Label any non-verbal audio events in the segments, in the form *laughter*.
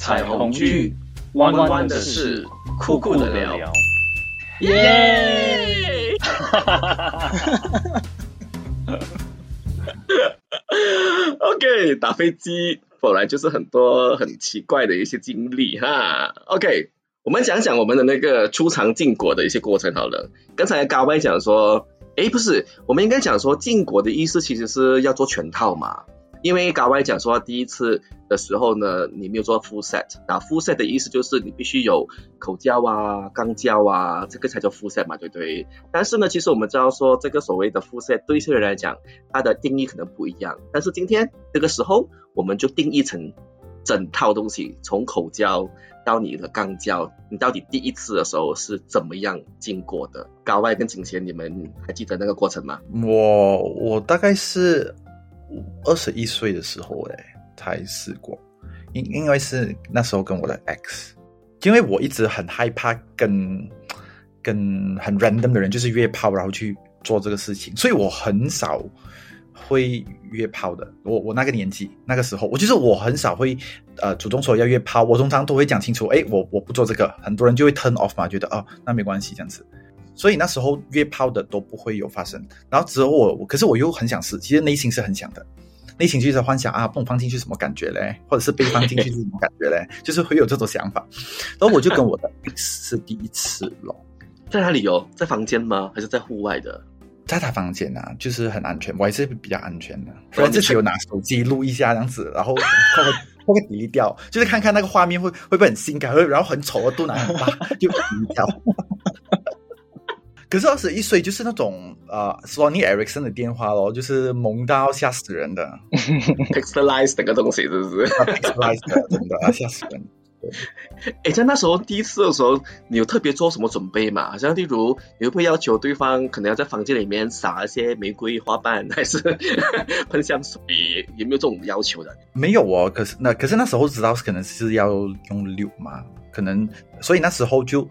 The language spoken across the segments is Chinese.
彩虹剧，弯弯的事，酷酷的聊，耶！*laughs* OK，打飞机本来就是很多很奇怪的一些经历哈。OK，我们讲讲我们的那个出场禁果的一些过程好了。刚才高歪讲说，哎，不是，我们应该讲说禁果的意思其实是要做全套嘛。因为高歪讲说第一次的时候呢，你没有做 full set，那 full set 的意思就是你必须有口交啊、肛交啊，这个才叫 full set 嘛，对不对？但是呢，其实我们知道说这个所谓的 full set 对一些人来讲，它的定义可能不一样。但是今天这个时候，我们就定义成整套东西，从口交到你的肛交，你到底第一次的时候是怎么样经过的？高外跟景贤，你们还记得那个过程吗？我我大概是。二十一岁的时候，哎，才试过，因因为是那时候跟我的 X，因为我一直很害怕跟跟很 random 的人就是约炮，然后去做这个事情，所以我很少会约炮的。我我那个年纪那个时候，我就是我很少会呃主动说要约炮，我通常都会讲清楚，哎，我我不做这个，很多人就会 turn off 嘛，觉得哦那没关系这样子。所以那时候约炮的都不会有发生，然后之后我，可是我又很想试，其实内心是很想的，内心就是幻想啊，蹦放进去 *laughs* 什么感觉嘞，或者是被放进去是什么感觉嘞，就是会有这种想法。然后我就跟我的 X 是第一次咯，在哪里哦？在房间吗？还是在户外的？在他房间啊，就是很安全，我还是比较安全的。不然自己有拿手机录一下这样子，然后会会会低掉，就是看看那个画面会会不会很性感，会然后很丑的肚腩很大，就低掉。可是二十一岁就是那种呃，Sony Ericsson 的电话咯，就是萌到吓死人的，*laughs* pixelize 那个东西是不是 *laughs* 的吓死人。对，哎，在那时候第一次的时候，你有特别做什么准备吗？好像例如你会不会要求对方可能要在房间里面撒一些玫瑰花瓣，还是 *laughs* 喷香水？有没有这种要求的？没有哦，可是那可是那时候知道是可能是要用六嘛，可能所以那时候就。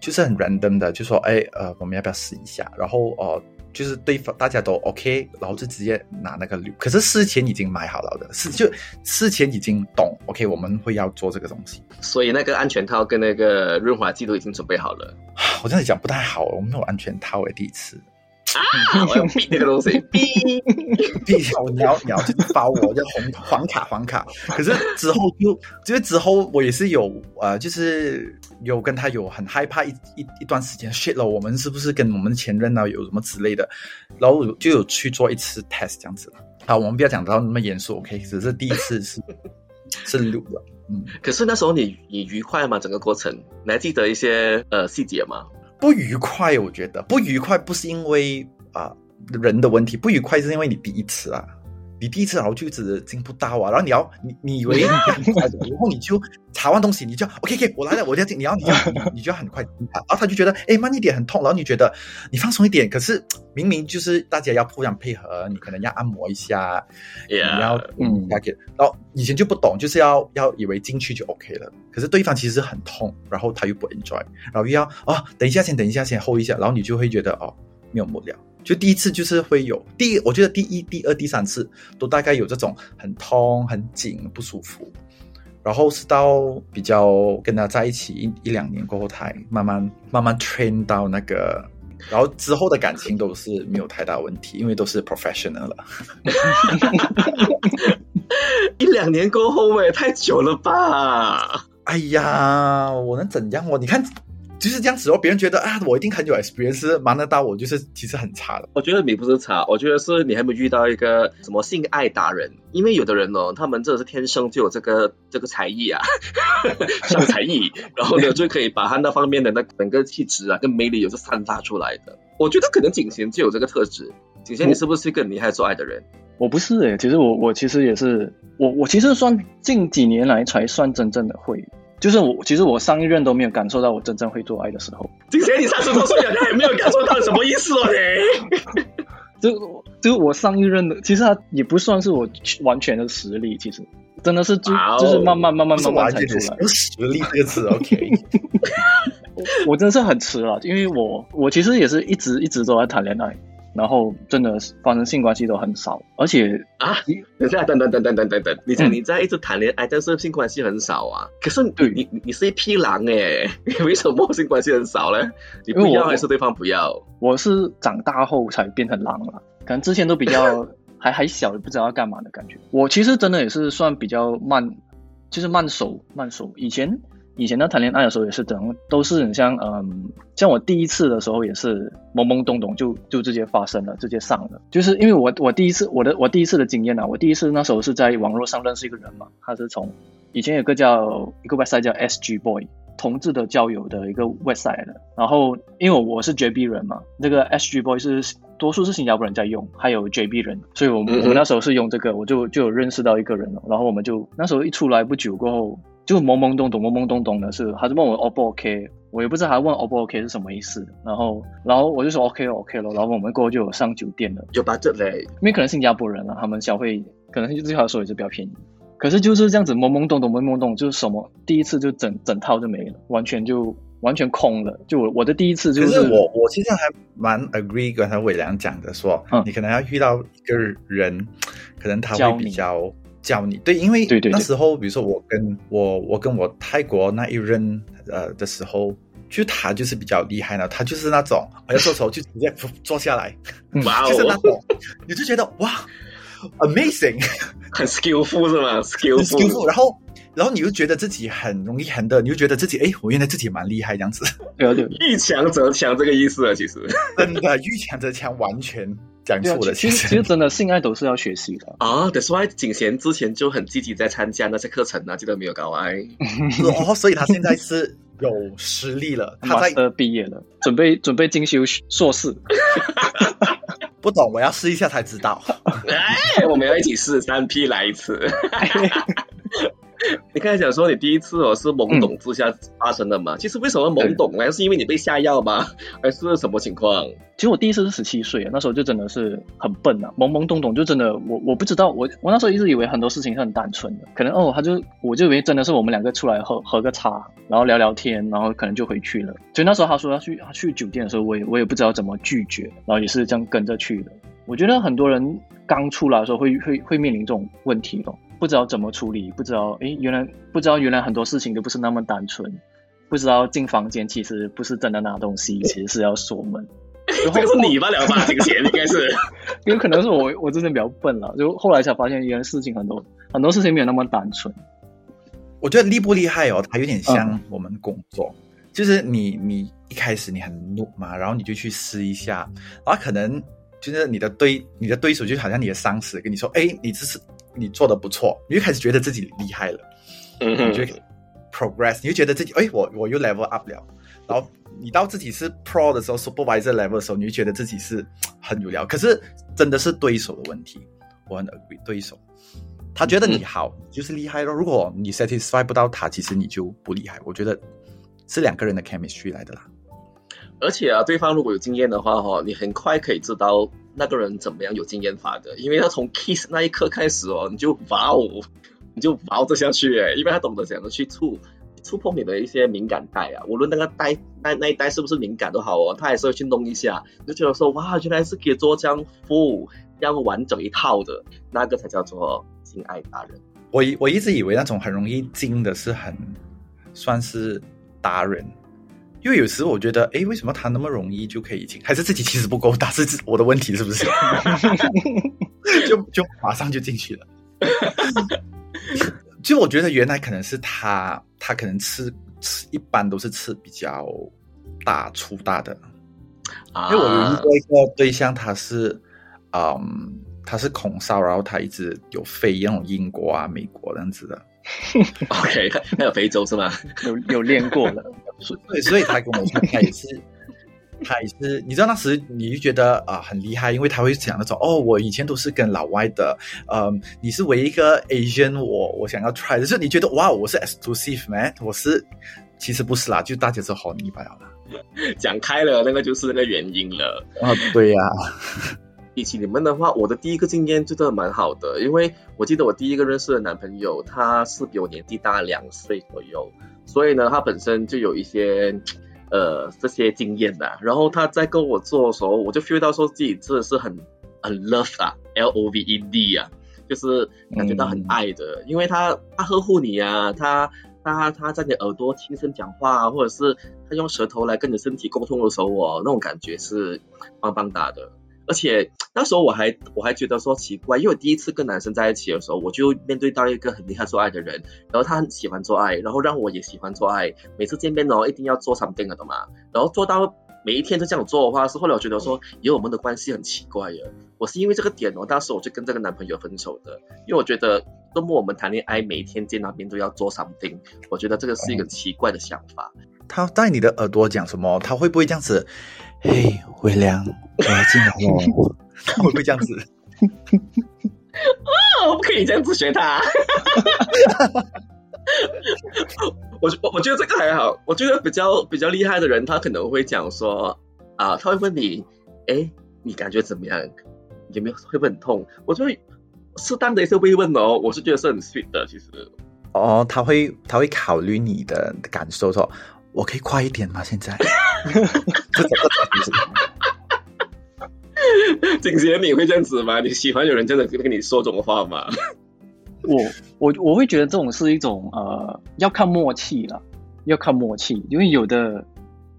就是很 random 的，就说哎呃，我们要不要试一下？然后哦，就是对方大家都 OK，然后就直接拿那个铝。可是事前已经买好了的，事就事前已经懂 OK，我们会要做这个东西。所以那个安全套跟那个润滑剂都已经准备好了。我这样讲不太好，我们没有安全套诶，第一次。啊！*laughs* 我要逼那个东西，逼逼我，你要你要包我，叫红黄卡黄卡。可是之后就就是之后我也是有呃，就是有跟他有很害怕一一一段时间，shit 了，我们是不是跟我们的前任呢有什么之类的？然后就有去做一次 test 这样子了。好，我们不要讲到那么严肃，OK？只是第一次是是录了，嗯。可是那时候你你愉快吗？整个过程你还记得一些呃细节吗？不愉快，我觉得不愉快不是因为啊人的问题，不愉快是因为你第一次啊。你第一次然后就一直进不到啊，然后你要你你以为你 *laughs* 很快的，然后你就查完东西，你就 OK OK，我来了，我要进，你要你要你就 *laughs* 要很快进然后他就觉得哎慢一点很痛，然后你觉得你放松一点，可是明明就是大家要互相配合，你可能要按摩一下，你要嗯 OK，然后以前就不懂，就是要要以为进去就 OK 了，可是对方其实很痛，然后他又不 enjoy，然后又要啊等一下先等一下先 hold 一下，然后你就会觉得哦没有不了。就第一次就是会有第，一，我觉得第一、第二、第三次都大概有这种很痛、很紧、不舒服，然后是到比较跟他在一起一一两年过后，才慢慢慢慢 train 到那个，然后之后的感情都是没有太大问题，因为都是 professional 了。*laughs* 一两年过后，也太久了吧？哎呀，我能怎样？我你看。就是这样子哦，别人觉得啊，我一定很有 experience，忙得到我就是其实很差的。我觉得你不是差，我觉得是你还没遇到一个什么性爱达人。因为有的人哦，他们真的是天生就有这个这个才艺啊，*laughs* 像才艺，然后呢就可以把他那方面的那整个气质啊跟魅力也是散发出来的。我觉得可能景贤就有这个特质。景贤，你是不是一个很厉害做爱的人？我不是诶，其实我我其实也是，我我其实算近几年来才算真正的会。就是我，其实我上一任都没有感受到我真正会做爱的时候。今天你三十多岁了，他也没有感受到什么意思哦？你，*laughs* 就就我上一任的，其实他也不算是我完全的实力，其实真的是就就是慢慢慢慢慢慢才出来。有实力这个词，OK。*laughs* 我真的是很迟了，因为我我其实也是一直一直都在谈恋爱。然后真的发生性关系都很少，而且啊，等下，等等等等等等等，你在嗯你在一直谈恋爱，但是性关系很少啊。可是你你你是一匹狼哎，你 *laughs* 为什么性关系很少呢？你不要还是对方不要？我是长大后才变成狼了，可能之前都比较 *laughs* 还还小，不知道要干嘛的感觉。我其实真的也是算比较慢，就是慢熟慢熟。以前以前在谈恋爱的时候也是这样，都是很像嗯，像我第一次的时候也是懵懵懂懂就就直接发生了，直接上了。就是因为我我第一次我的我第一次的经验啊，我第一次那时候是在网络上认识一个人嘛，他是从以前有个叫一个 website 叫 SG Boy。同志的交友的一个 website 的，然后因为我我是 JB 人嘛，那个 SG Boy 是多数是新加坡人在用，还有 JB 人，所以我我们那时候是用这个，我就就有认识到一个人了，然后我们就那时候一出来不久过后，就懵懵懂懂懵懵懂懂的是，他就问我 O 不 OK，我也不知道他问 O 不 OK 是什么意思，然后然后我就说 OK 了 OK 了，然后我们过后就有上酒店了，有 budget 嘞，因为可能新加坡人啊，他们消费可能对他来说也是比较便宜。可是就是这样子懵懵懂懂懵懵懂，就是什么第一次就整整套就没了，完全就完全空了。就我我的第一次就可是我我其实还蛮 agree 刚才伟良讲的说，嗯你可能要遇到一个人，可能他会比较教你，对，因为那时候比如说我跟我我跟我泰国那一任呃的时候。就他就是比较厉害呢，他就是那种我要做手就直接坐下来，嗯。哇哦，就是那种，你就觉得哇，amazing，很 skillful 是吗？skillful，skillful，然后然后你又觉得自己很容易 handle，你就觉得自己哎，我原来自己蛮厉害这样子，对啊对啊遇强则强这个意思啊，其实。真的遇强则强，完全讲对啊错了，其实其实真的性爱都是要学习的。啊，That's why 景贤之前就很积极在参加那些课程啊，记得没有，高爱？哦，所以他现在是有实力了。*laughs* 他在 master 毕业了，准备准备进修硕士。*laughs* 不懂，我要试一下才知道。哎，我们要一起试三 P 来一次。*laughs* *laughs* 你刚才讲说你第一次哦是懵懂之下发生的嘛？其实为什么懵懂呢？是因为你被下药吗？*laughs* 还是什么情况？其实我第一次是十七岁，那时候就真的是很笨啊，懵懵懂懂，就真的我我不知道，我我那时候一直以为很多事情是很单纯的，可能哦，他就我就以为真的是我们两个出来喝喝个茶，然后聊聊天，然后可能就回去了。所以那时候他说要去他去酒店的时候，我也我也不知道怎么拒绝，然后也是这样跟着去的。我觉得很多人刚出来的时候会会会面临这种问题咯，不知道怎么处理，不知道诶原来不知道原来很多事情都不是那么单纯，不知道进房间其实不是真的拿东西，*laughs* 其实是要锁门。这个是你吧？了吧？景贤应该是。*laughs* 有可能是我我之前比较笨了，就后来才发现，原来事情很多很多事情没有那么单纯。我觉得厉不厉害哦，它有点像我们工作，就是你你一开始你很怒嘛，然后你就去试一下，然后可能就是你的对你的对手就好像你的上司跟你说，哎，你这是你做的不错，你就开始觉得自己厉害了。嗯你就 progress，你就觉得自己哎，我我又 level up 了。然后你到自己是 pro 的时候，supervisor level 的时候，你就觉得自己是很有料。可是真的是对手的问题，我很 agree 对手。他觉得你好，你就是厉害咯。如果你 satisfy 不到他，其实你就不厉害。我觉得是两个人的 chemistry 来的啦。而且啊，对方如果有经验的话，哈，你很快可以知道那个人怎么样有经验法的，因为他从 kiss 那一刻开始哦，你就哇哦，你就哇着下去诶，因为他懂得怎样去触触碰你的一些敏感带啊，无论那个带那那一带是不是敏感都好哦，他还是会去弄一下，就觉得说哇，原来是可以做这样 full 这样完整一套的，那个才叫做性爱达人。我一我一直以为那种很容易精的是很算是达人，因为有时我觉得，哎，为什么他那么容易就可以进？还是自己其实不够大，是自我的问题是不是？*laughs* 就就马上就进去了。*laughs* 就我觉得原来可能是他，他可能吃吃一般都是吃比较大粗大的，啊因为我有遇过一个对象，他是，嗯，他是空少，然后他一直有飞那种英国啊、美国这样子的，*laughs* OK，还有非洲是吗？有有练过了，对，所以他跟我说，他也是，他也是，你知道那时你就觉得啊、很厉害，因为他会讲那种哦，我以前都是跟老外的，嗯，你是唯一一个 Asian，我我想要 try 的，就是你觉得哇，我是 exclusive man，我是其实不是啦，就大家是好你罢了啦。*laughs* 讲开了，那个就是那个原因了。啊，对呀、*laughs* 比起你们的话，我的第一个经验就真的蛮好的，因为我记得我第一个认识的男朋友，他是比我年纪大两岁左右，所以呢，他本身就有一些呃这些经验的。然后他在跟我做的时候，我就 feel 到说自己真的是很很 love 啊，L O V E D 啊，就是感觉到很爱的，因为他他呵护你啊，他他他在你耳朵轻声讲话，或者是他用舌头来跟你身体沟通的时候，哦，那种感觉是棒棒哒的。而且那时候我还我还觉得说奇怪，因为我第一次跟男生在一起的时候，我就面对到一个很厉害做爱的人，然后他很喜欢做爱，然后让我也喜欢做爱。每次见面哦，一定要做 something 的嘛，然后做到每一天都这样做的话，是后来我觉得说，以后我们的关系很奇怪耶。我是因为这个点哦，当时我就跟这个男朋友分手的，因为我觉得周末我们谈恋爱，每一天见那边都要做 something，我觉得这个是一个奇怪的想法。他在你的耳朵讲什么？他会不会这样子？嘿，微凉，我要进来喽！*laughs* 会不会这样子？啊，不可以这样子学他。*laughs* 我我我觉得这个还好，我觉得比较比较厉害的人，他可能会讲说啊，他会问你，哎，你感觉怎么样？有没有会不会很痛？我就会适当的一些慰问哦，我是觉得是很 sweet 的，其实。哦，他会他会考虑你的感受，说我可以快一点吗？现在。*laughs* 景贤，你会这样子吗？你喜欢有人真的跟你说这种话吗？*laughs* 我我我会觉得这种是一种呃，要看默契了，要看默契，因为有的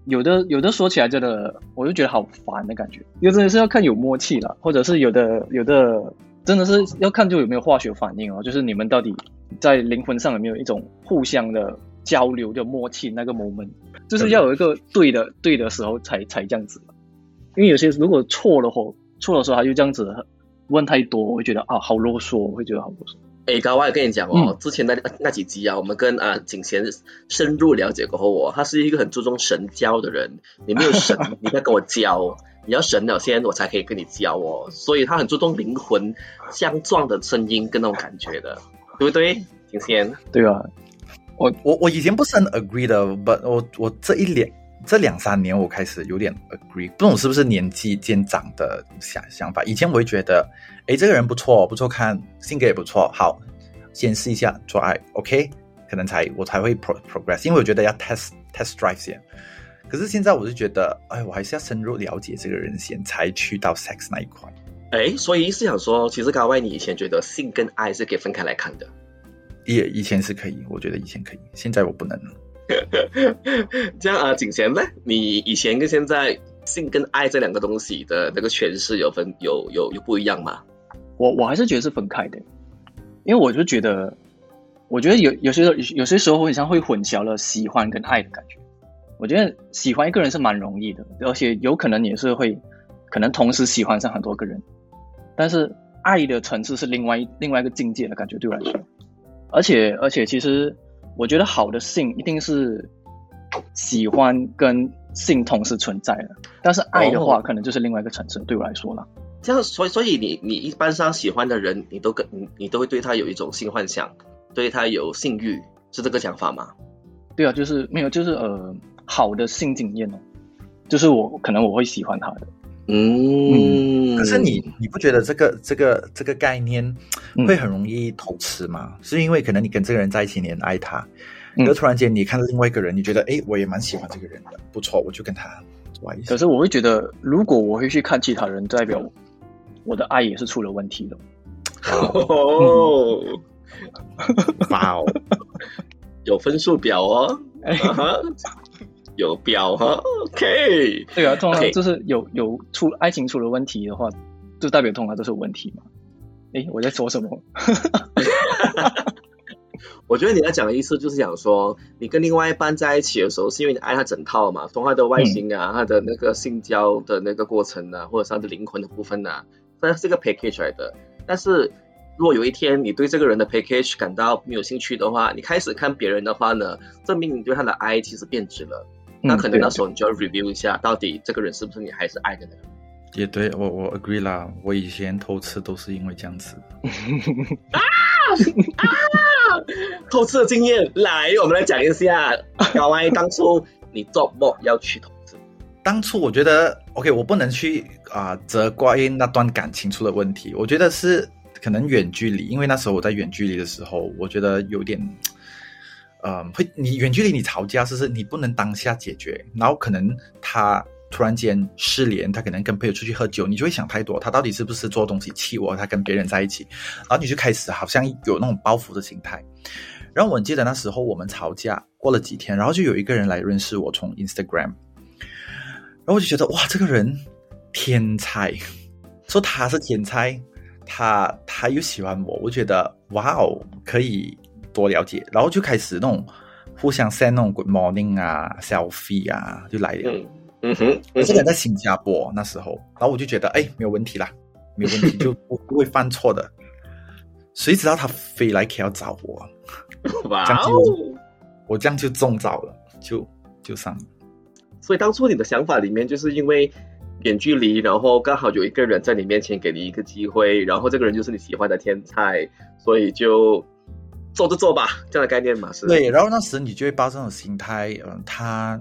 有的有的说起来真的，我就觉得好烦的感觉。有的是要看有默契了，或者是有的有的真的是要看就有没有化学反应哦，就是你们到底在灵魂上有没有一种互相的交流的默契那个 moment。就是要有一个对的对的时候才才这样子，因为有些如果错了话，错的时候他就这样子问太多，我会觉得啊好啰嗦，我会觉得好啰嗦。哎，高外跟你讲哦，之前那那几集啊，我们跟啊景贤深入了解过后，哦他是一个很注重神交的人，你没有神，你要跟我交，*laughs* 你要神了先，我才可以跟你交哦，所以他很注重灵魂相撞的声音跟那种感觉的，对不对，景贤？对啊。我我我以前不是很 agree 的，but 我我这一两这两三年我开始有点 agree，不懂是不是年纪渐长的想想法。以前我会觉得，哎，这个人不错，不错看，性格也不错，好，先试一下做爱，OK，可能才我才会 pro progress，因为我觉得要 test test drive 先。可是现在我是觉得，哎，我还是要深入了解这个人先，才去到 sex 那一块。哎，所以是想说，其实高外，你以前觉得性跟爱是可以分开来看的。也以前是可以，我觉得以前可以，现在我不能了。*laughs* 这样啊，景贤呢？你以前跟现在性跟爱这两个东西的那个诠释有分有有有不一样吗？我我还是觉得是分开的，因为我就觉得，我觉得有有些有些时候好像会混淆了喜欢跟爱的感觉。我觉得喜欢一个人是蛮容易的，而且有可能也是会可能同时喜欢上很多个人，但是爱的层次是另外另外一个境界的感觉，对我来说。而且而且，其实我觉得好的性一定是喜欢跟性同时存在的，但是爱的话，可能就是另外一个层次。对我来说了，这样，所以所以你你一般上喜欢的人，你都跟你你都会对他有一种性幻想，对他有性欲，是这个想法吗？对啊，就是没有，就是呃，好的性经验哦，就是我可能我会喜欢他的。嗯，可是你你不觉得这个这个这个概念会很容易偷吃吗？是因为可能你跟这个人在一起，你很爱他，然后突然间你看到另外一个人，你觉得哎，我也蛮喜欢这个人的，不错，我就跟他玩一下。可是我会觉得，如果我会去看其他人，代表我的爱也是出了问题的。哦，哇哦，*laughs* 有分数表哦。*laughs* 有标哈，OK，对啊，通常就是有有出爱情出了问题的话，就代表通常都是有问题嘛。哎，我在说什么？*laughs* 我觉得你要讲的意思就是讲说，你跟另外一半在一起的时候，是因为你爱他整套嘛，从他的外形啊，他的那个性交的那个过程啊，或者是他的灵魂的部分啊，这是个 package 来的。但是如果有一天你对这个人的 package 感到没有兴趣的话，你开始看别人的话呢，证明你对他的爱其实变质了。那可能那时候你就要 review 一下，到底这个人是不是你还是爱的呢？也对我我 agree 啦，我以前偷吃都是因为这样子。*laughs* 啊啊！偷吃的经验，来，我们来讲一下。小歪，当初你做梦要去偷吃？当初我觉得 OK，我不能去啊责怪那段感情出了问题。我觉得是可能远距离，因为那时候我在远距离的时候，我觉得有点。呃，会你远距离你吵架，就是你不能当下解决，然后可能他突然间失联，他可能跟朋友出去喝酒，你就会想太多，他到底是不是做东西气我，他跟别人在一起，然后你就开始好像有那种报复的心态。然后我记得那时候我们吵架过了几天，然后就有一个人来认识我，从 Instagram，然后我就觉得哇，这个人天才，说他是天才，他他又喜欢我，我觉得哇哦，可以多了解，然后就开始那种互相 send 那种 good morning 啊，selfie 啊，就来了。嗯嗯哼，我这个人在新加坡那时候，然后我就觉得哎，没有问题啦，没有问题，就不不会犯错的。谁知道他飞来 K 要找我，*laughs* 哇哦！我这样就中招了，就就上了。所以当初你的想法里面，就是因为远距离，然后刚好有一个人在你面前给你一个机会，然后这个人就是你喜欢的天才，所以就做就做吧，这样的概念嘛是？对，然后那时你就会抱这种心态，嗯、他，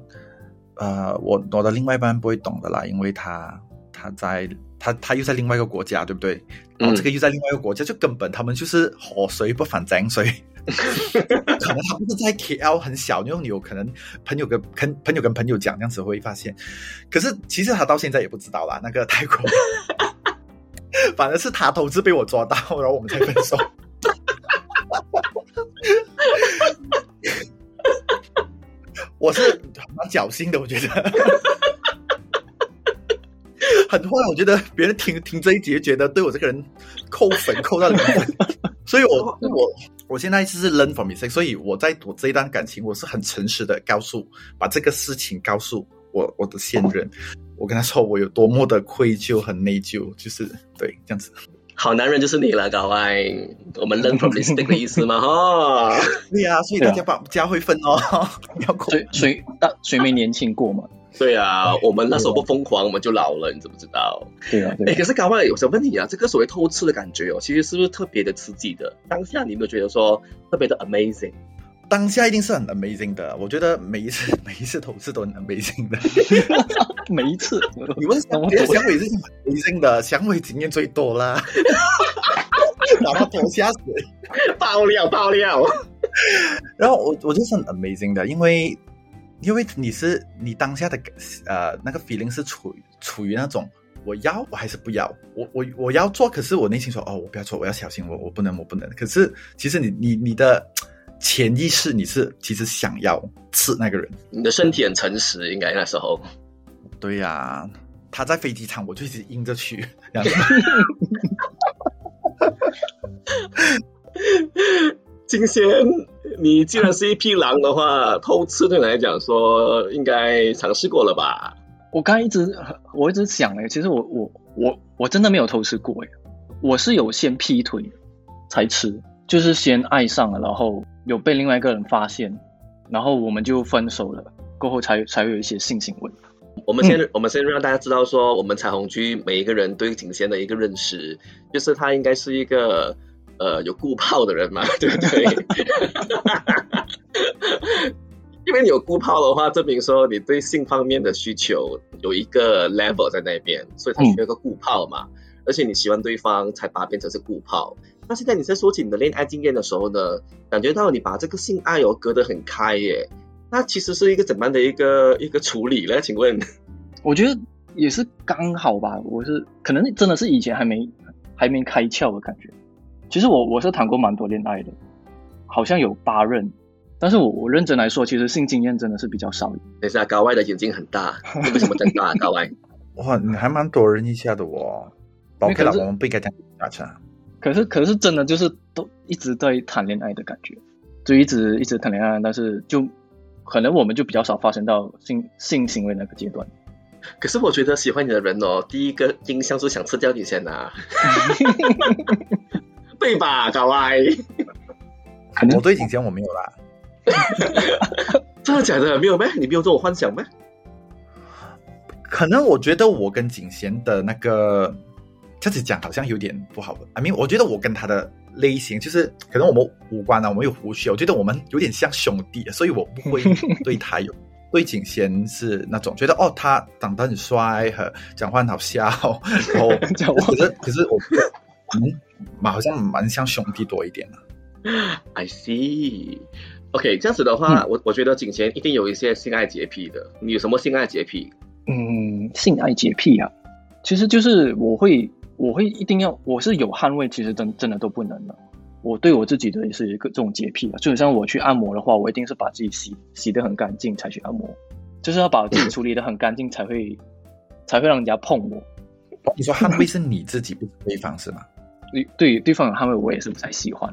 呃，我我的另外一半不会懂的啦，因为他他在他他又在另外一个国家，对不对？然后这个又在另外一个国家，就根本他们就是河水不犯井水。*laughs* 可能他不是在 KL 很小，因为你有可能朋友跟跟朋友跟朋友讲，这样子会发现。可是其实他到现在也不知道啦，那个泰国，*laughs* 反而是他投资被我抓到，然后我们才分手。我是蛮侥幸的，我觉得 *laughs* 很坏。我觉得别人听听这一节，觉得对我这个人扣分扣到零分，所以我我我现在就是 learn from mistake，所以我在我这一段感情，我是很诚实的告诉，把这个事情告诉我我的现任，我跟他说我有多么的愧疚，很内疚，就是对这样子。好男人就是你了，搞外。我们 learn from mistake 的意思嘛，哈。*laughs* 对呀、所以大家把家会分哦，不 *laughs* 要过。谁谁大谁没年轻过嘛？对啊，我们那时候不疯狂，我们就老了，你知不知道？哎，对啊哎啊可是高爱有想问你啊，这个所谓偷吃的感觉哦，其实是不是特别的刺激的？当下你有没有觉得说特别的 amazing？当下一定是很 amazing 的，我觉得每一次每一次投资都很 amazing 的。*laughs* 每一次你问那我别的响尾是很 amazing 的，响尾经验最多啦，把他拖下水。爆料爆料！然后我我就是很 amazing 的，因为因为你是你当下的呃那个 feeling 是处于处于那种我要我还是不要，我我我要做，可是我内心说哦我不要做，我要小心，我我不能我不能。可是其实你你你的潜意识你是其实想要吃那个人。你的身体很诚实，应该那时候。对呀、他在飞机场，我就一直硬着去。这样子金仙，你既然是一匹狼的话，偷吃对你来讲说应该尝试过了吧？我刚一直我一直想哎，其实我我我我真的没有偷吃过哎，我是有先劈腿才吃，就是先爱上了，然后有被另外一个人发现，然后我们就分手了，过后才才会有一些性行为。我们先、我们先让大家知道说，我们彩虹区每一个人对景贤的一个认识，就是他应该是一个呃有顾炮的人嘛，*laughs* 对不对？*laughs* 因为你有顾炮的话，证明说你对性方面的需求有一个 level 在那边，所以他需要一个顾炮嘛。而且你喜欢对方，才把它变成是顾炮。那现在你在说起你的恋爱经验的时候呢，感觉到你把这个性爱哦隔得很开耶。那其实是一个怎么样的一个一个处理呢？请问？我觉得也是刚好吧，我是可能真的是以前还没还没开窍的感觉。其实我我是谈过蛮多恋爱的，好像有八任，但是我我认真来说，其实性经验真的是比较少。等一下，高外的眼睛很大，你为什么瞪大、啊？高外？*laughs* 哇，你还蛮多人一下的哦。OK 了，我们不应该这样下去啊。可是可是真的就是都一直在谈恋爱的感觉，就一直一直谈恋爱，但是就可能我们就比较少发生到性性行为那个阶段。可是我觉得喜欢你的人哦，第一个印象是想吃掉你先啊，*laughs* 对吧，高外？可能我对景贤我没有啦，真的假的？没有咩？你没有这种幻想咩？可能我觉得我跟景贤的那个这样子讲好像有点不好。I mean，我觉得我跟他的类型就是可能我们五官啊，我们有胡须，我觉得我们有点像兄弟，所以我不会对他有。*laughs* 对景贤是那种觉得哦，他长得很帅，和讲话很好笑，然后 *laughs* 可是可是我我们蛮好像蛮像兄弟多一点的。I see。OK，这样子的话，我我觉得景贤一定有一些性爱洁癖的。你有什么性爱洁癖？嗯，性爱洁癖啊，其实就是我会，我会一定要，我是有汗味，其实真真的都不能的。我对我自己的也是一个这种洁癖啊，就像我去按摩的话，我一定是把自己洗洗得很干净才去按摩，就是要把自己处理得很干净才会才会让人家碰我。*laughs* 你说汗味是你自己，不是对方是吗？对对，对方有汗味，我也是不太喜欢。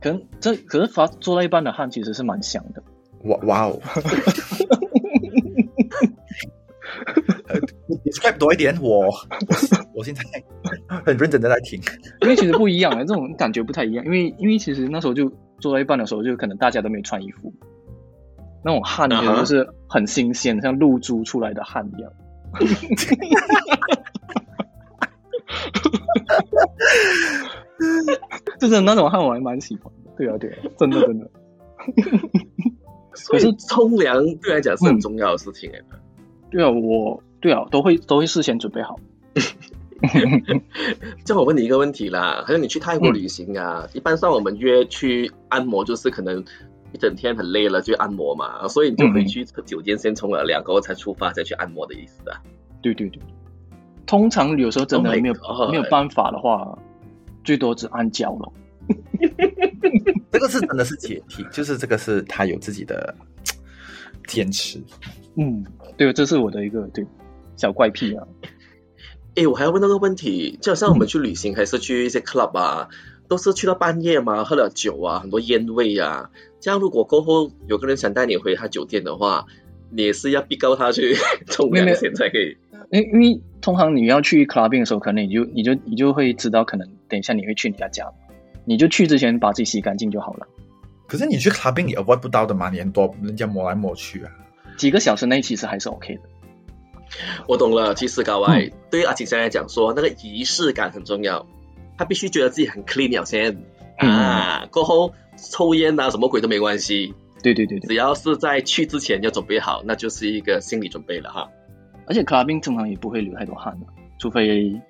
可能这可是发做到一半的汗其实是蛮香的。哇哇哦！*laughs* describe 多一点，我我现在 *laughs* 很认真的在听，*laughs* 因为其实不一样啊，这种感觉不太一样。因为因为其实那时候就做到一半的时候，就可能大家都没穿衣服，那种汗呢就是很新鲜，像露珠出来的汗一样。*laughs* 就是那种汗我还蛮喜欢的，对啊对啊，真的真的。可是冲凉对来讲是很重要的事情哎。对啊，我对啊，都会都会事先准备好。*laughs* 这样我问你一个问题啦，好像你去泰国旅行啊，一般上我们约去按摩，就是可能一整天很累了就按摩嘛，所以你就回去酒店先冲了凉，然后才出发再去按摩的意思啊？对对对，通常有时候真的没有没有办法的话，最多只按脚了。*laughs* 这个是真的是洁癖，就是这个是他有自己的坚持。嗯。对，这是我的一个对小怪癖啊。哎，我还要问那个问题，就好像我们去旅行还是去一些 club 啊，都是去到半夜嘛，喝了酒啊，很多烟味啊。这样如果过后有个人想带你回他酒店的话，你也是要逼告他去 *laughs* 冲凉先才可以。因因为通常你要去 clubbing 的时候，可能你就你就你就会知道，可能等一下你会去人家家，你就去之前把自己洗干净就好了。可是你去 clubbing 也 avoid 不到的嘛，你很多人家摸来摸去啊。几个小时内其实还是 OK 的。我懂了，其实高外对于阿锦现来讲说，那个仪式感很重要，他必须觉得自己很 clean 了先啊，过后抽烟啊什么鬼都没关系。对对对对，只要是在去之前要准备好，那就是一个心理准备了哈。而且 clubbing 通常也不会流太多汗的，除非。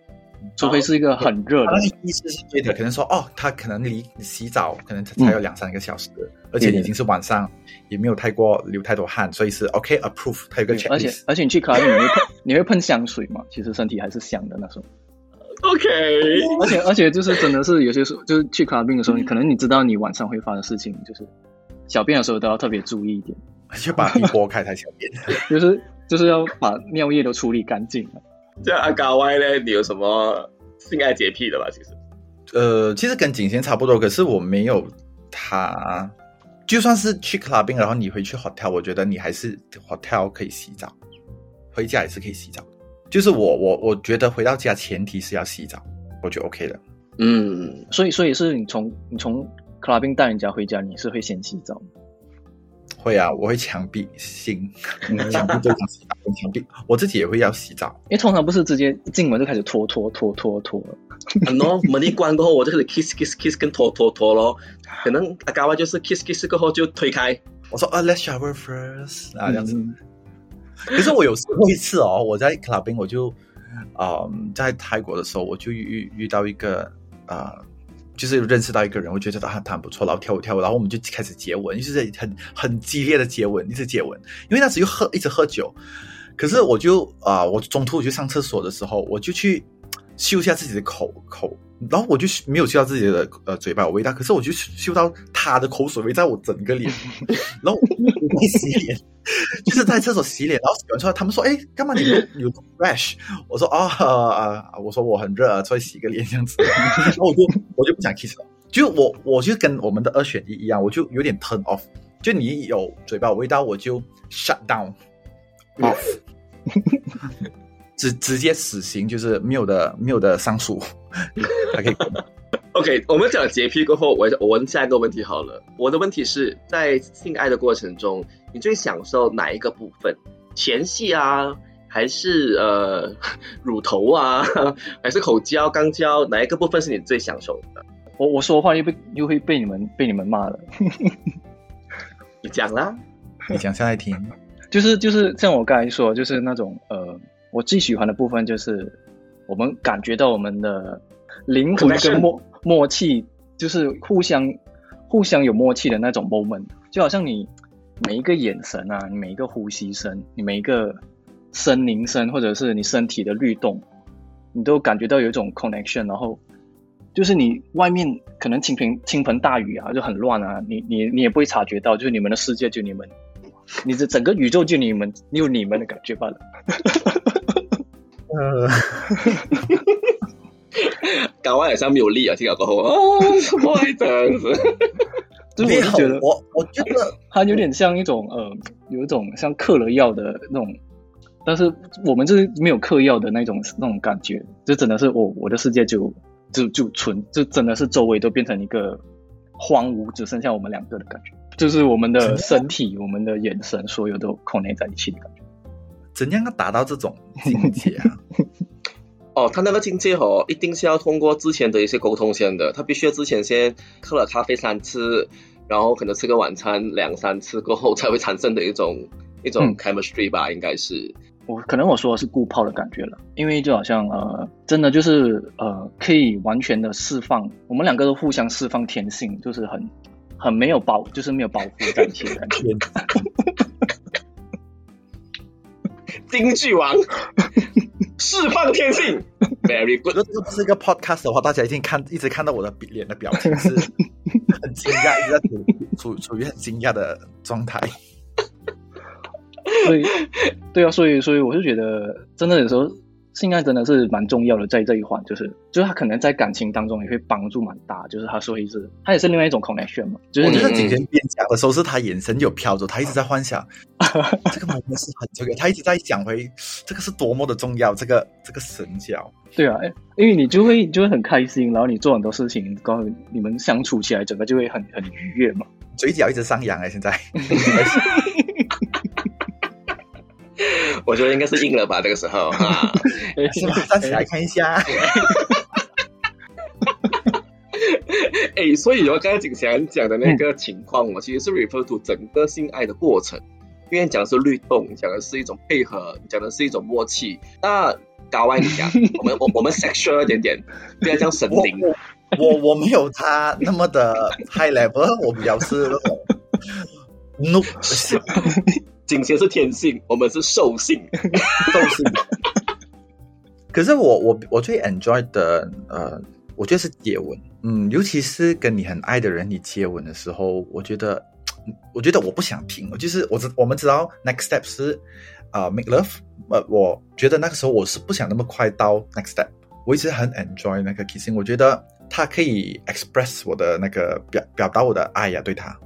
除非是一个很热的，意思是对的，可能说哦，他可能离洗澡可能才有两三个小时，而且已经是晚上，也没有太过流太多汗，所以是 OK approve。他有个而且而且你去卡里你会喷 *coughs* 你会喷香水嘛？其实身体还是香的那时候。OK。而且而且就是真的是有些时候就是去卡病的时候，你可能你知道你晚上会发生的事情，就是小便的时候都要特别注意一点，*laughs* 就把地拨开才小便，*laughs* 就是就是要把尿液都处理干净了。这样阿高歪呢？你有什么性爱洁癖的吧？其实，呃，其实跟景贤差不多，可是我没有他。就算是去 clubbing，然后你回去 hotel，我觉得你还是 hotel 可以洗澡，回家也是可以洗澡。就是我我我觉得回到家前提是要洗澡，我就 OK 的。嗯，所以所以是你从你从 clubbing 带人家回家，你是会先洗澡。会啊，我会墙壁性，墙壁对墙洗澡，墙壁。我自己也会要洗澡，因为通常不是直接进门就开始拖拖拖拖拖，很多门一关过后我就开始 kiss kiss kiss 跟拖拖拖咯，可能阿高啊就是 kiss kiss 过后就推开，我说啊 let's shower first 啊这样子，可是我有过一次哦，我在 clubbing 我就啊在泰国的时候我就遇遇到一个啊。就是认识到一个人，我觉得他他很不错，然后跳舞跳舞，然后我们就开始接吻，就是很很激烈的接吻，一直接吻。因为那时又喝一直喝酒，可是我就啊，我中途我去上厕所的时候，我就去嗅一下自己的口口。然后我就没有嗅到自己的呃嘴巴有味道，可是我就嗅到他的口水味在我整个脸，*laughs* 然后我洗脸，就是在厕所洗脸，然后洗完出来他们说：“哎，干嘛你 *laughs* 有 fresh？” 我说：“啊啊，我说我很热，所以洗个脸这样子。” *laughs* 然后我就我就不想 kiss 了，就我我就跟我们的二选一一样，我就有点 turn off，就你有嘴巴有味道，我就 shut down off。直直接死刑就是没有的，没有的上诉，*laughs* 还可以。OK，我们讲洁癖过后，我我问下一个问题好了。我的问题是在性爱的过程中，你最享受哪一个部分？前戏啊，还是呃乳头啊，还是口交、肛交？哪一个部分是你最享受的？我我说话又被又会被你们被你们骂了。你讲啦，你讲下来听。*laughs* 就是就是像我刚才说，就是那种呃。我最喜欢的部分就是，我们感觉到我们的灵魂跟默默契，就是互相互相有默契的那种 moment，就好像你每一个眼神啊，你每一个呼吸声，你每一个声铃声，或者是你身体的律动，你都感觉到有一种 connection，然后就是你外面可能倾盆倾盆大雨啊，就很乱啊，你你你也不会察觉到，就是你们的世界就你们，你的整个宇宙就你们，你有你们的感觉罢了。呃，港湾好像没有力啊，听了过后，哦，怎么会这样子？*laughs* 就是没有我是觉得我我觉得它有点像一种呃，有一种像嗑了药的那种，但是我们这是没有嗑药的那种那种感觉，就真的是我我的世界就就就纯，就真的是周围都变成一个荒芜，只剩下我们两个的感觉，就是我们的身体、我们的眼神，所有都 connect 在一起的感觉。怎样要达到这种境界啊？*laughs* 哦，他那个境界哦，一定是要通过之前的一些沟通先的，他必须要之前先喝了咖啡三次，然后可能吃个晚餐两三次过后，才会产生的一种 *laughs* 一种嗯 chemistry 吧，应该是。我可能我说的是固泡的感觉了，因为就好像呃，真的就是呃，可以完全的释放，我们两个都互相释放天性，就是很很没有保，就是没有保护在一起的感觉。天京剧王释放天性，very good。果这个不是一个 podcast 的话，大家一定看一直看到我的脸的表情是 *laughs* 很惊讶，一直在处处处于很惊讶的状态。所以，对啊，所以，所以我是觉得，真的有时候性爱真的是蛮重要的，在这一环，就是，就是他可能在感情当中也会帮助蛮大，就是他所以是，他也是另外一种 connection 嘛，就是你我觉得景贤边讲的时候，是他眼神有飘着，他一直在幻想 *laughs* 这个 moment 是很重要，他一直在想回这个是多么的重要，这个这个神交。对啊，因为你就会就会很开心，然后你做很多事情，刚好你们相处起来，整个就会很很愉悦嘛。嘴角一直上扬哎，现在 *laughs* 我觉得应该是硬了吧，这个时候 *laughs* 啊。是吗？站起来看一下。*laughs* 哎，所以我刚才景祥讲的那个情况，我其实是 refer to 整个性爱的过程，因为讲的是律动，讲的是一种配合，讲的是一种默契。那高外你讲，我们我我们 sexual 一点点，不要讲神我灵。我我我没有他那么的 high level，我比较是那种 no 景贤是天性，我们是兽性。兽性。*laughs* 可是我我我最 enjoy 的呃，我觉得是接吻，嗯，尤其是跟你很爱的人，你接吻的时候，我觉得，*tsk* 我觉得我不想停，就是我知我们知道 next step 是啊、make love，呃，我觉得那个时候我是不想那么快到 next step，我一直很 enjoy 那个 kissing，我觉得它可以 express 我的那个表表达我的爱呀、对他。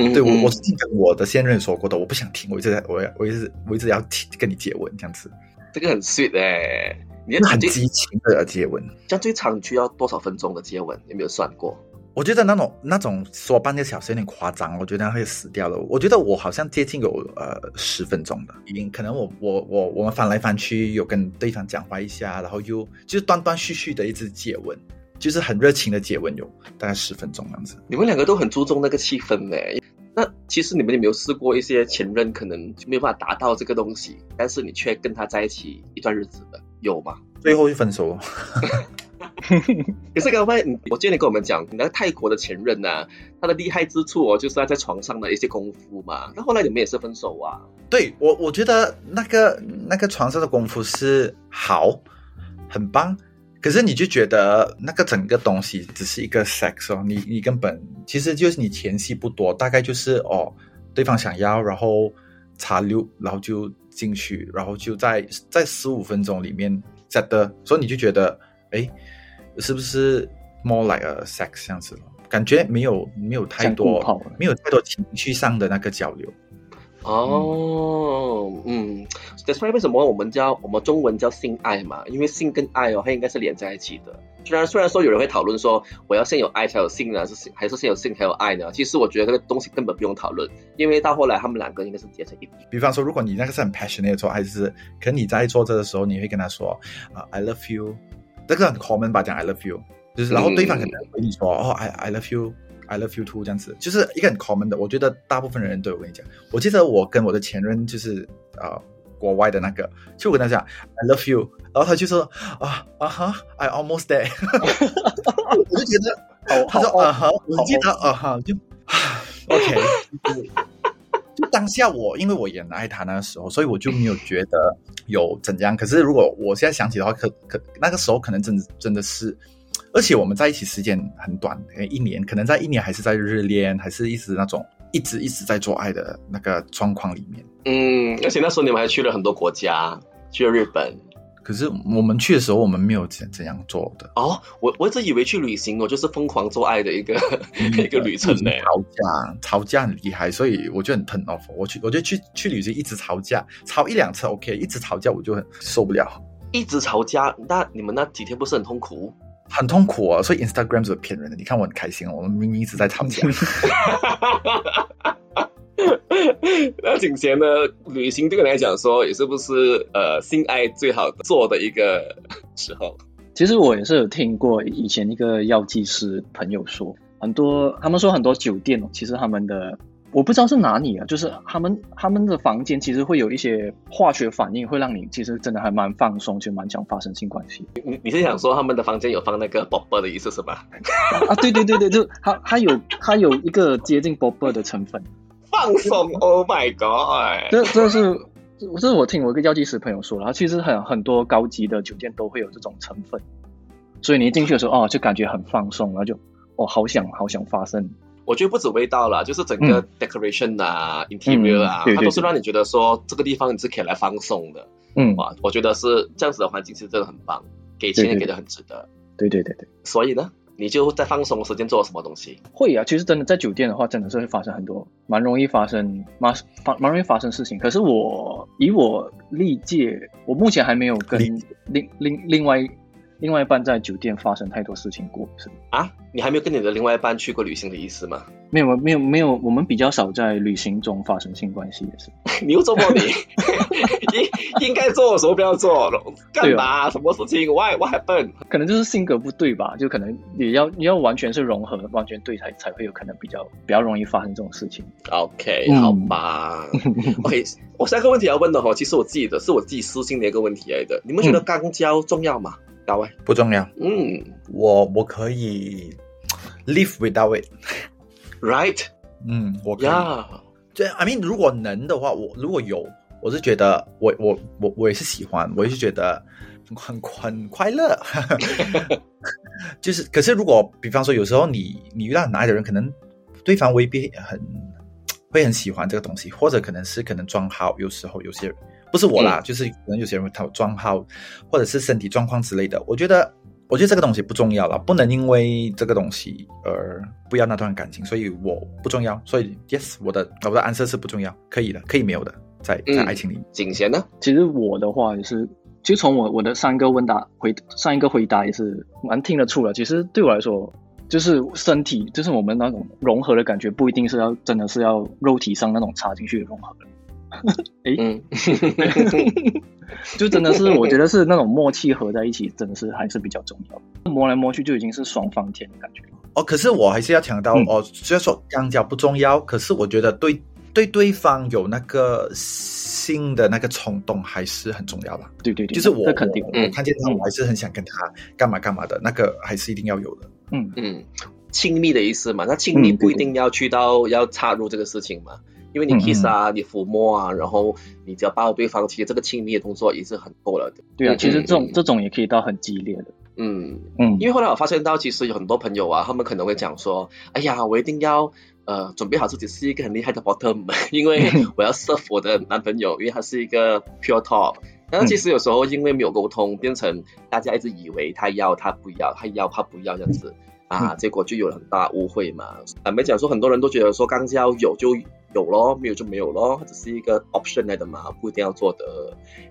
嗯对我，嗯我是跟我的现任说过的，我不想听，我一直在，我要，我一直，我一直要提跟你接吻，这样子，这个很 sweet 哎、你很激情的接吻。这样最长需要多少分钟的接吻？有没有算过？我觉得那种那种说半个小时有点夸张，我觉得会死掉了。我觉得我好像接近有呃十分钟的，已经可能我我我我们翻来翻去，有跟对方讲话一下，然后又就是断断续续的一直接吻，就是很热情的接吻，有大概十分钟这样子。你们两个都很注重那个气氛呢。那其实你们有没有试过一些前任可能就没有办法达到这个东西，但是你却跟他在一起一段日子的，有吗？最后就分手了。*laughs* 可是刚才，我记得你跟我们讲，你那个泰国的前任呐、他的厉害之处哦，就是他在床上的一些功夫嘛。那后来你们也是分手啊？对我，我觉得那个那个床上的功夫是好，很棒。可是你就觉得那个整个东西只是一个 sex 哦，你你根本其实就是你前戏不多，大概就是哦，对方想要，然后插溜，然后就进去，然后就在在十五分钟里面 set 的，所以你就觉得哎，是不是 more like a sex 这样子了？感觉没有没有太多没有太多情绪上的那个交流。哦，嗯，that's why 为什么我们叫我们中文叫性爱嘛？因为性跟爱哦，它应该是连在一起的。虽然虽然说有人会讨论说，我要先有爱才有性呢，还是还是先有性才有爱呢？其实我觉得这个东西根本不用讨论，因为到后来他们两个应该是结成一体。比方说，如果你那个是很 passionate 的做，还是可能你在做这的时候，你会跟他说啊、i love you，这个很 common 吧，讲 I love you，就是然后对方可能回你说、哦，I I love you，I love you too，这样子，就是一个很 common 的。我觉得大部分人都有跟你讲。我记得我跟我的前任就是呃国外的那个，就我跟他讲 I love you，然后他就说啊啊哈，I almost there，*laughs* 我就觉得好他说啊哈，我记得啊哈就。OK，*laughs* 就当下我因为我也很爱他那个时候，所以我就没有觉得有怎样。可是如果我现在想起的话，可可那个时候可能真的真的是，而且我们在一起时间很短，一年，可能在一年还是在日恋，还是一直那种一直一直在做爱的那个状况里面。嗯，而且那时候你们还去了很多国家，去了日本。可是我们去的时候，我们没有怎怎样做的。哦，我我一直以为去旅行，我就是疯狂做爱的一个 *laughs* 一个旅程呢。吵架，吵架很厉害，所以我就很 turn off。我去，我就去去旅行，一直吵架，吵一两次 OK，一直吵架我就很受不了。一直吵架，那你们那几天不是很痛苦？很痛苦啊！所以 Instagram 是骗人的。你看我很开心，我们明明一直在吵架。*laughs* 那景贤呢？旅行对你来讲说，也是不是呃性爱最好做的一个时候？其实我也是有听过以前一个药剂师朋友说，很多他们说很多酒店哦，其实他们的我不知道是哪里啊，就是他们他们的房间其实会有一些化学反应，会让你其实真的还蛮放松，就蛮想发生性关系。你你是想说他们的房间有放那个 bobber 的意思是吧？啊，对对对对，就它它有它有一个接近 bobber 的成分。放松，Oh my God！这这是这是我听我一个药剂师朋友说了，其实很很多高级的酒店都会有这种成分，所以你一进去的时候，哦，就感觉很放松，然后就哦，好想好想发生。我觉得不止味道了，就是整个 decoration 啊，interior 啊，它都是让你觉得说这个地方你是可以来放松的。嗯，哇，我觉得是这样子的环境是真的很棒，给钱也给的很值得。对对对对，所以呢？你就在放松的时间做什么东西？会啊，其实真的在酒店的话，真的是会发生很多，蛮容易发生，蛮发蛮容易发生事情。可是我以我历届，我目前还没有跟另另另外。另外一半在酒店发生太多事情过，是啊？你还没有跟你的另外一半去过旅行的意思吗？没有，没有，没有。我们比较少在旅行中发生性关系，也是。你又做过你 *laughs* 应应该做的时候不要做，干嘛？什么事情？Why What happened？可能就是性格不对吧？就可能你要你要完全是融合，完全对才才会有可能比较比较容易发生这种事情。OK，好吧。*laughs* OK，我下一个问题要问的哈，其实我自己的是我自己私心的一个问题来的。你们觉得肛交重要吗？不重要。嗯，我我可以 live without it，right？嗯，我可以。这 I mean，如果能的话，我如果有，我是觉得我我我我也是喜欢，我也是觉得很很快乐。*laughs* 就是，可是如果比方说有时候你你遇到很爱的人，可能对方未必很会很喜欢这个东西，或者可能是可能装好，有时候有些人。不是我啦，就是可能有些人他装好，或者是身体状况之类的。我觉得，我觉得这个东西不重要了，不能因为这个东西而不要那段感情。所以我不重要。所以，yes，我的我的暗示是不重要，可以的，可以没有的，在在爱情里。景贤呢？其实我的话也是，就从我我的三个问答回上一个回答也是蛮听得出了。其实对我来说，就是身体，就是我们那种融合的感觉，不一定是要真的是要肉体上那种插进去的融合的。*laughs* 哎，嗯，*laughs* 就真的是，我觉得是那种默契合在一起，真的是还是比较重要。摸来摸去就已经是双方天的感觉哦。可是我还是要强调哦，虽然说刚交不重要，可是我觉得对对对方有那个性的那个冲动还是很重要的。对对对，就是我肯定，我看见他，我还是很想跟他干嘛干嘛的，那个还是一定要有的。嗯嗯，亲密的意思嘛，那亲密不一定要去到要插入这个事情嘛。因为你 kiss 啊，你抚摸啊，然后你只要抱对方，其实这个亲密的动作也是很够了的。对啊，其实这种这种也可以到很激烈的。嗯嗯，因为后来我发现到，其实有很多朋友啊，他们可能会讲说，哎呀，我一定要呃准备好自己是一个很厉害的 bottom，*laughs* 因为我要 serve 我的男朋友，因为他是一个 pure top。但是其实有时候因为没有沟通，变成大家一直以为他要他不要，他要他不要这样子啊，结果就有很大误会嘛。啊，没讲说很多人都觉得说刚交有就。有咯，没有就没有咯，只是一个 option 来的嘛，不一定要做的。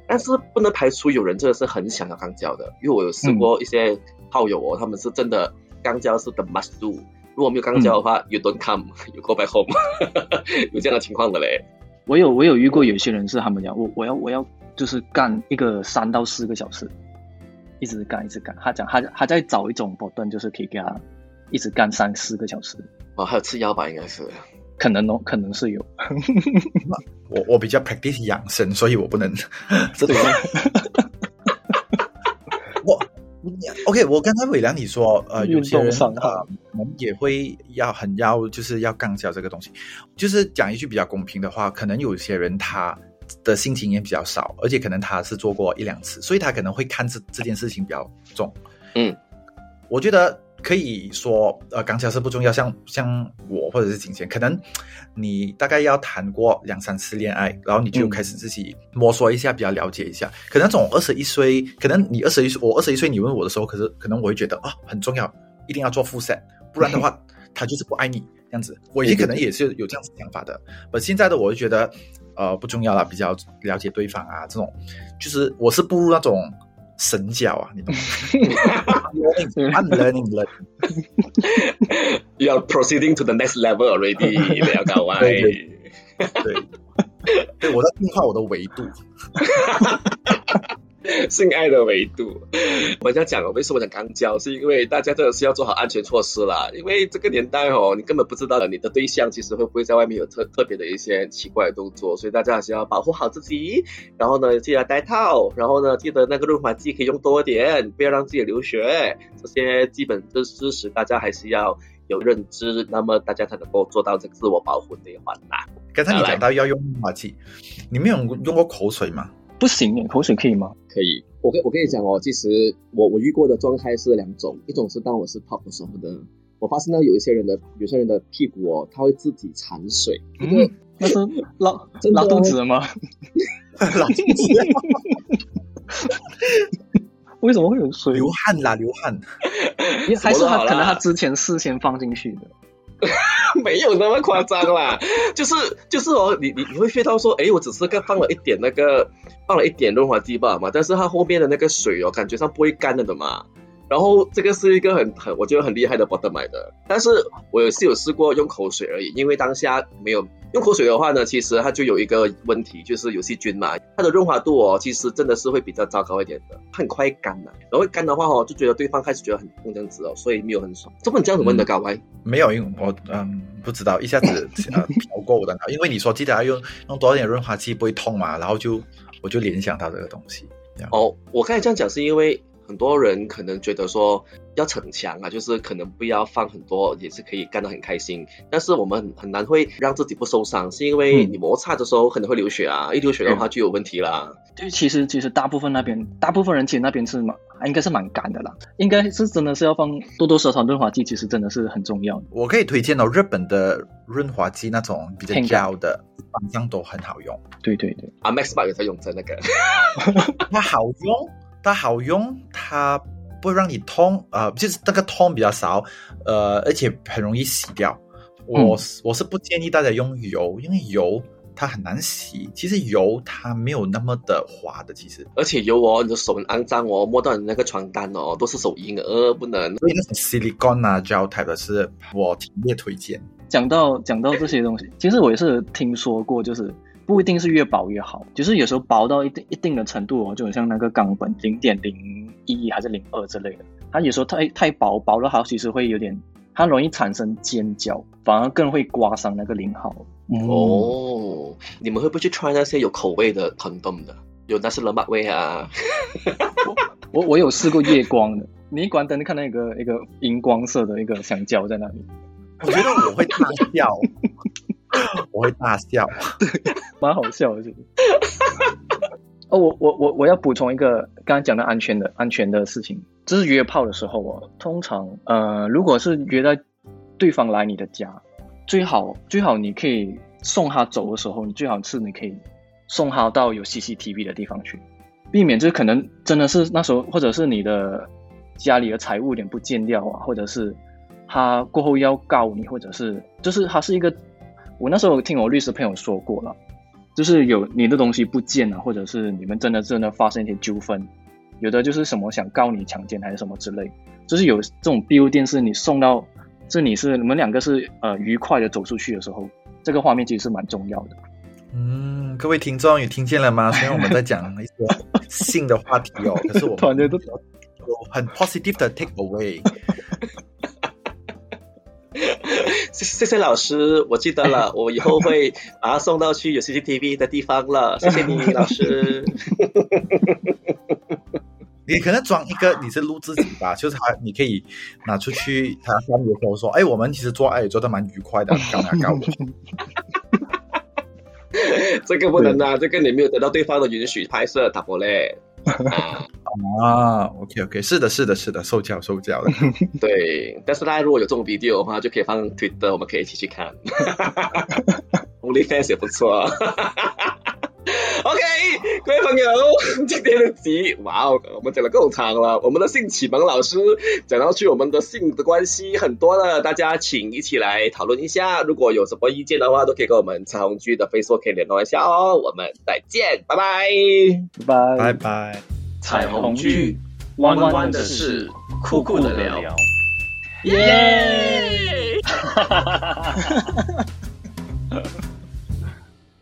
但是不能排除有人真的是很想要肛交的，因为我有试过一些炮友哦，他们是真的肛交是 the must do，如果没有肛交的话，you don't come，you *laughs* go back home，*laughs* 有这样的情况的嘞。我有我有遇过有些人是他们讲我我要我要就是干一个三到四个小时，一直干一直干，他讲他他在找一种保段，就是可以给他一直干三四个小时。哦，还有吃药吧，应该是。可能哦，可能是有。*laughs* 我我比较 practice 养生，所以我不能 *laughs* 这个。*laughs* 我 OK，我刚才伟良你说，呃，有些人啊能也会要很要就是要杠掉这个东西，就是讲一句比较公平的话，可能有些人他的心情也比较少，而且可能他是做过一两次，所以他可能会看这这件事情比较重。嗯，我觉得可以说，呃，刚才是不重要。像像我或者是景贤，可能你大概要谈过两三次恋爱，然后你就开始自己摸索一下，比较了解一下。可能这种二十一岁，可能你二十一岁，我二十一岁，你问我的时候，可是可能我会觉得啊，很重要，一定要做复 set，不然的话，*laughs* 他就是不爱你这样子。我也可能也是有这样子想法的，而现在的我就觉得，呃，不重要了，比较了解对方啊，这种就是我是步入那种。神教啊，你懂吗？I'm learning, learning. You are proceeding to the next level already. 了解完，对对对，我在进化我的维度。*laughs* 性爱的维度，我要讲为什么讲刚交，是因为大家真的是要做好安全措施啦。因为这个年代哦，你根本不知道你的对象其实会不会在外面有特特别的一些奇怪的动作，所以大家还是要保护好自己。然后呢，记得戴套，然后呢，记得那个润滑剂可以用多点，不要让自己流血。这些基本的知识，大家还是要有认知，那么大家才能够做到这个自我保护这一环啦。刚才你讲到要用润滑剂，你没有用过口水吗？不行，口水可以吗？可以。我跟我跟你讲哦，其实我我遇过的状态是两种，一种是当我是 pop 的时候的，我发现呢有一些人的有些人的屁股哦，他会自己产水。嗯，那是拉拉肚子了吗？拉肚子。*laughs* *laughs* 为什么会有水？流汗啦，流汗。还是他可能他之前事先放进去的。*laughs* 没有那么夸张啦，就是就是哦，你你你会飞到说，哎，我只是刚放了一点那个，放了一点润滑剂吧嘛，但是它后面的那个水哦，感觉上不会干了的嘛。然后这个是一个很很我觉得很厉害的 bottom 买的，但是我也是有试过用口水而已，因为当下没有用口水的话呢，其实它就有一个问题，就是有细菌嘛，它的润滑度哦，其实真的是会比较糟糕一点的，很快干了，然后干的话哦，就觉得对方开始觉得很痛这样子哦，所以没有很爽。这么你这样子问的高歪？没有，因为我嗯不知道，一下子呃飘过我的脑，因为你说记得要用用多点润滑剂不会痛嘛，然后就我就联想到这个东西。哦，我刚才这样讲是因为。很多人可能觉得说要逞强啊，就是可能不要放很多，也是可以干得很开心。但是我们很难会让自己不受伤，是因为你摩擦的时候可能会流血啊，一流血的话就有问题啦。对，其实其实大部分那边，大部分人其实那边是蛮应该是蛮干的啦，应该是真的是要放多多少少润滑剂，其实真的是很重要。我可以推荐哦，日本的润滑剂那种比较胶的，反正都很好用。对对对，啊，Max Bar 也在用着那个，*laughs* 它好用。它好用，它不会让你痛啊，就是那个痛比较少，呃，而且很容易洗掉。我我是不建议大家用油，因为油它很难洗。其实油它没有那么的滑的，其实。而且油哦，你的手很肮脏哦，摸到你那个床单哦，都是手印呃，不能。所以那种 silicone 啊胶 type 的是我强烈推荐。讲到讲到这些东西，其实我也是听说过，就是。不一定是越薄越好，就是有时候薄到一定一定的程度哦，就很像那个钢本零点零一还是零二之类的，它有时候太太薄，薄的好其实会有点，它容易产生尖角，反而更会刮伤那个零号。哦，你们会不会去 try 那些有口味的疼痛的？有那是冷马味啊？*laughs* 我我有试过夜光的，你一关灯，看到一个一个荧光色的一个香蕉在那里，我觉得我会大笑。我会大笑，*laughs* 对蛮好笑的，*laughs* 哦，我我我我要补充一个刚刚讲的安全的安全的事情，就是约炮的时候哦，通常呃，如果是约在对方来你的家，最好最好你可以送他走的时候，你最好是你可以送他到有 CCTV 的地方去，避免就是可能真的是那时候，或者是你的家里的财物有点不见掉啊，或者是他过后要告你，或者是就是他是一个。我那时候听我律师朋友说过了，就是有你的东西不见了，或者是你们真的真的发生一些纠纷，有的就是什么想告你强奸还是什么之类，就是有这种 B U 电视你送到这里是你们两个是呃愉快的走出去的时候，这个画面其实是蛮重要的。嗯，各位听众有听见了吗？虽然我们在讲一些 *laughs* 性的话题哦，可是我团队都有很 positive 的 take away。谢谢老师，我记得了，我以后会把它送到去有 CCTV 的地方了。谢谢你，老师。*laughs* 你可能装一个你是录自己吧，就是他你可以拿出去他关的时候说，哎，我们其实做爱也做得蛮愉快的，高拿高。*laughs* 这个不能啊，这个你没有得到对方的允许拍摄，打波嘞。*laughs* 啊，OK OK，*laughs* 是的，是的，是的，受教受教的。*laughs* 对，但是大家如果有这种 video 的话，就可以放 Twitter，我们可以一起去看。*laughs* OnlyFans 也不错。OK，各位朋友，今天的集，哇哦，我们讲的够长了。我们的性启蒙老师讲到去我们的性的关系很多了，大家请一起来讨论一下。如果有什么意见的话，都可以跟我们彩虹剧的 Facebook 可以联络一下哦。我们再见，拜拜，拜拜，拜拜。彩虹剧，弯弯的是酷酷的聊，耶！*laughs*